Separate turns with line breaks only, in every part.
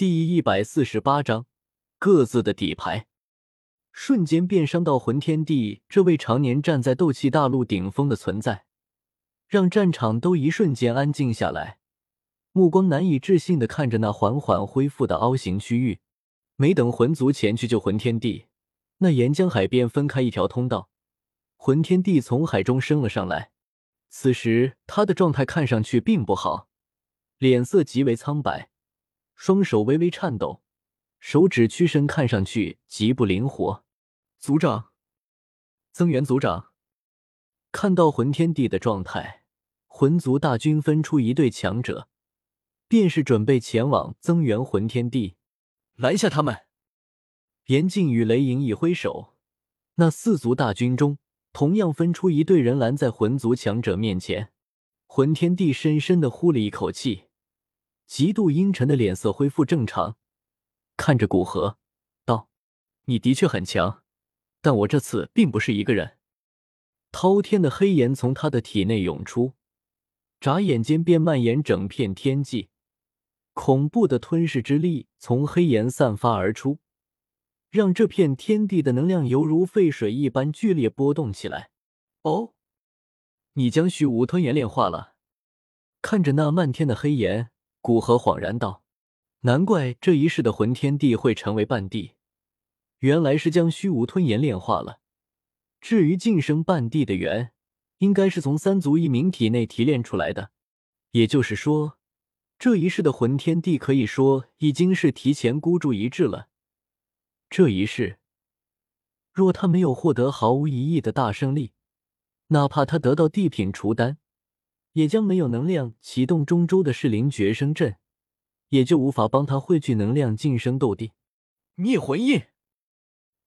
第一百四十八章，各自的底牌，瞬间便伤到魂天帝这位常年站在斗气大陆顶峰的存在，让战场都一瞬间安静下来，目光难以置信的看着那缓缓恢复的凹形区域。没等魂族前去救魂天帝，那岩浆海便分开一条通道，魂天帝从海中升了上来。此时他的状态看上去并不好，脸色极为苍白。双手微微颤抖，手指屈伸，看上去极不灵活。族长，增援族长，看到魂天帝的状态，魂族大军分出一队强者，便是准备前往增援魂天帝，拦下他们。严禁与雷影一挥手，那四族大军中同样分出一队人拦在魂族强者面前。魂天帝深深的呼了一口气。极度阴沉的脸色恢复正常，看着古河道：“你的确很强，但我这次并不是一个人。”滔天的黑岩从他的体内涌出，眨眼间便蔓延整片天际，恐怖的吞噬之力从黑岩散发而出，让这片天地的能量犹如沸水一般剧烈波动起来。哦，你将虚无吞炎炼化了？看着那漫天的黑岩。古河恍然道：“难怪这一世的魂天帝会成为半帝，原来是将虚无吞炎炼化了。至于晋升半帝的元，应该是从三族一名体内提炼出来的。也就是说，这一世的魂天帝可以说已经是提前孤注一掷了。这一世，若他没有获得毫无疑义的大胜利，哪怕他得到地品除丹。”也将没有能量启动中州的噬灵绝生阵，也就无法帮他汇聚能量晋升斗帝。灭魂印，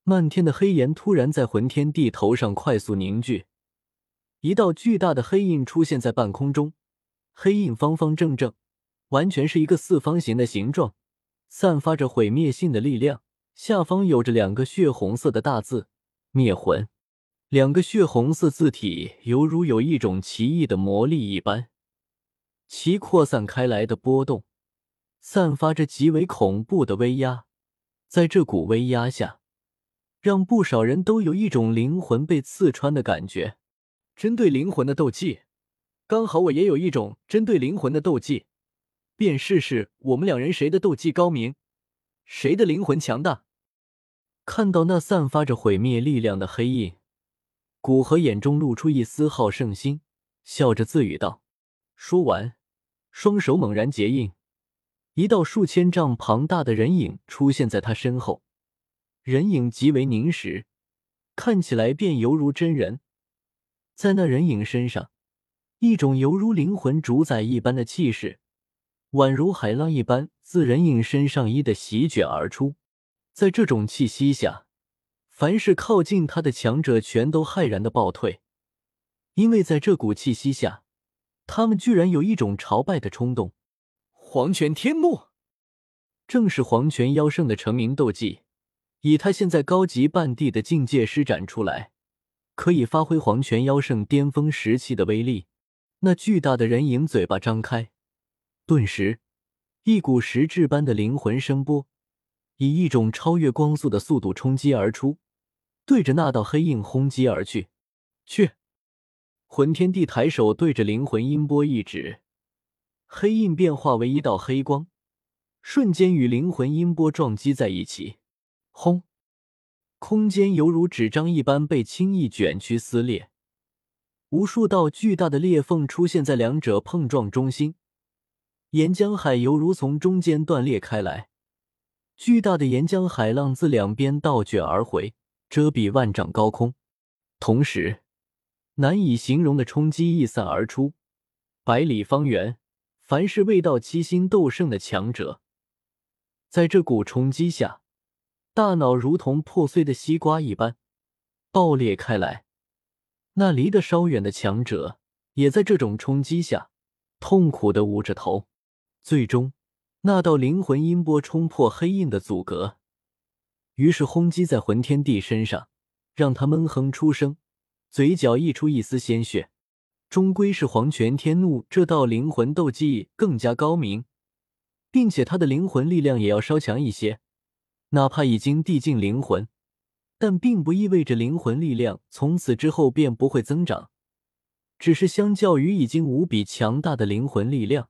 漫天的黑岩突然在魂天帝头上快速凝聚，一道巨大的黑印出现在半空中。黑印方方正正，完全是一个四方形的形状，散发着毁灭性的力量。下方有着两个血红色的大字“灭魂”。两个血红色字体犹如有一种奇异的魔力一般，其扩散开来的波动，散发着极为恐怖的威压。在这股威压下，让不少人都有一种灵魂被刺穿的感觉。针对灵魂的斗技，刚好我也有一种针对灵魂的斗技，便试试我们两人谁的斗技高明，谁的灵魂强大。看到那散发着毁灭力量的黑印。古河眼中露出一丝好胜心，笑着自语道：“说完，双手猛然结印，一道数千丈庞大的人影出现在他身后。人影极为凝实，看起来便犹如真人。在那人影身上，一种犹如灵魂主宰一般的气势，宛如海浪一般自人影身上衣的席卷而出。在这种气息下。”凡是靠近他的强者，全都骇然的暴退，因为在这股气息下，他们居然有一种朝拜的冲动。黄泉天幕，正是黄泉妖圣的成名斗技，以他现在高级半帝的境界施展出来，可以发挥黄泉妖圣巅峰时期的威力。那巨大的人影嘴巴张开，顿时，一股实质般的灵魂声波，以一种超越光速的速度冲击而出。对着那道黑印轰击而去，去！魂天帝抬手对着灵魂音波一指，黑印变化为一道黑光，瞬间与灵魂音波撞击在一起。轰！空间犹如纸张一般被轻易卷曲撕裂，无数道巨大的裂缝出现在两者碰撞中心，岩浆海犹如从中间断裂开来，巨大的岩浆海浪自两边倒卷而回。遮蔽万丈高空，同时难以形容的冲击溢散而出。百里方圆，凡是未到七星斗圣的强者，在这股冲击下，大脑如同破碎的西瓜一般爆裂开来。那离得稍远的强者，也在这种冲击下痛苦的捂着头。最终，那道灵魂音波冲破黑印的阻隔。于是轰击在魂天帝身上，让他闷哼出声，嘴角溢出一丝鲜血。终归是黄泉天怒这道灵魂斗技更加高明，并且他的灵魂力量也要稍强一些。哪怕已经递进灵魂，但并不意味着灵魂力量从此之后便不会增长，只是相较于已经无比强大的灵魂力量，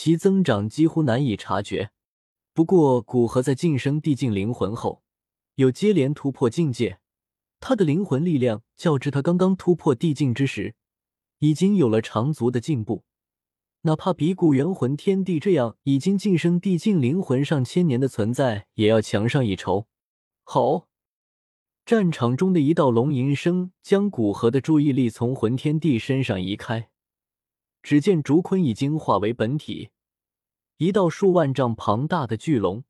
其增长几乎难以察觉。不过，古河在晋升递进灵魂后，有接连突破境界，他的灵魂力量较之他刚刚突破递进之时，已经有了长足的进步。哪怕比古元魂天帝这样已经晋升递进灵魂上千年的存在，也要强上一筹。好，战场中的一道龙吟声将古河的注意力从魂天帝身上移开。只见竹坤已经化为本体，一道数万丈庞大的巨龙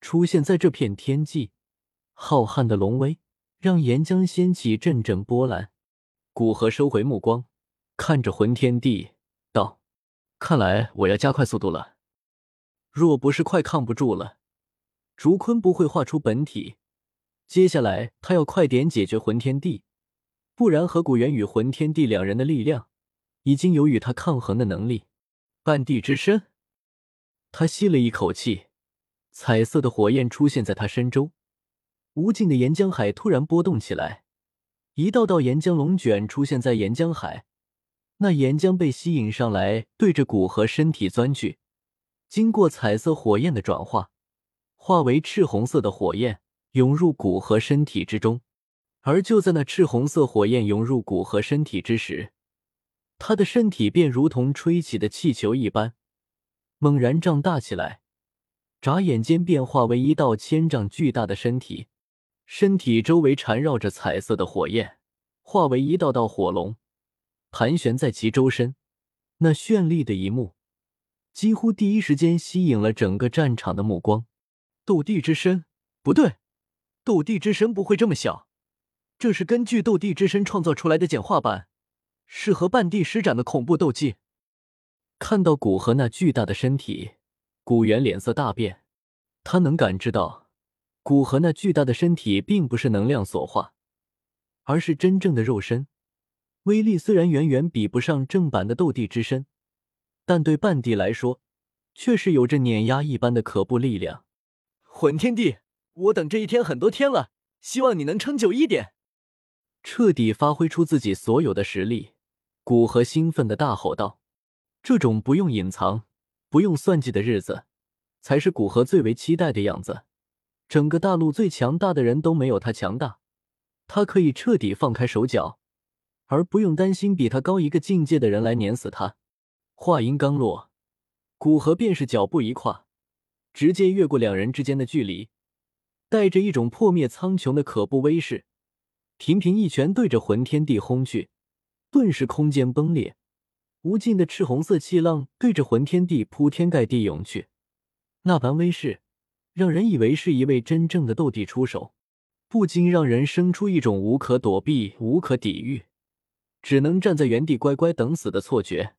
出现在这片天际，浩瀚的龙威让岩浆掀起阵阵波澜。古河收回目光，看着魂天帝道。看来我要加快速度了。若不是快抗不住了，竹坤不会化出本体。接下来他要快点解决魂天帝，不然河谷元与魂天帝两人的力量已经有与他抗衡的能力。半地之身，他吸了一口气，彩色的火焰出现在他身周，无尽的岩浆海突然波动起来，一道道岩浆龙卷出现在岩浆海。那岩浆被吸引上来，对着古河身体钻去，经过彩色火焰的转化，化为赤红色的火焰，涌入古河身体之中。而就在那赤红色火焰涌入古河身体之时，他的身体便如同吹起的气球一般，猛然胀大起来，眨眼间变化为一道千丈巨大的身体，身体周围缠绕着彩色的火焰，化为一道道火龙。盘旋在其周身，那绚丽的一幕几乎第一时间吸引了整个战场的目光。斗帝之身，不对，斗帝之身不会这么小，这是根据斗帝之身创造出来的简化版，适合半地施展的恐怖斗技。看到古河那巨大的身体，古元脸色大变，他能感知到古河那巨大的身体并不是能量所化，而是真正的肉身。威力虽然远远比不上正版的斗帝之身，但对半帝来说，却是有着碾压一般的可怖力量。魂天帝，我等这一天很多天了，希望你能撑久一点，彻底发挥出自己所有的实力。古河兴奋的大吼道：“这种不用隐藏、不用算计的日子，才是古河最为期待的样子。整个大陆最强大的人都没有他强大，他可以彻底放开手脚。”而不用担心比他高一个境界的人来碾死他。话音刚落，古河便是脚步一跨，直接越过两人之间的距离，带着一种破灭苍穹的可怖威势，频频一拳对着魂天地轰去。顿时空间崩裂，无尽的赤红色气浪对着魂天地铺天盖地涌去。那般威势，让人以为是一位真正的斗帝出手，不禁让人生出一种无可躲避、无可抵御。只能站在原地乖乖等死的错觉。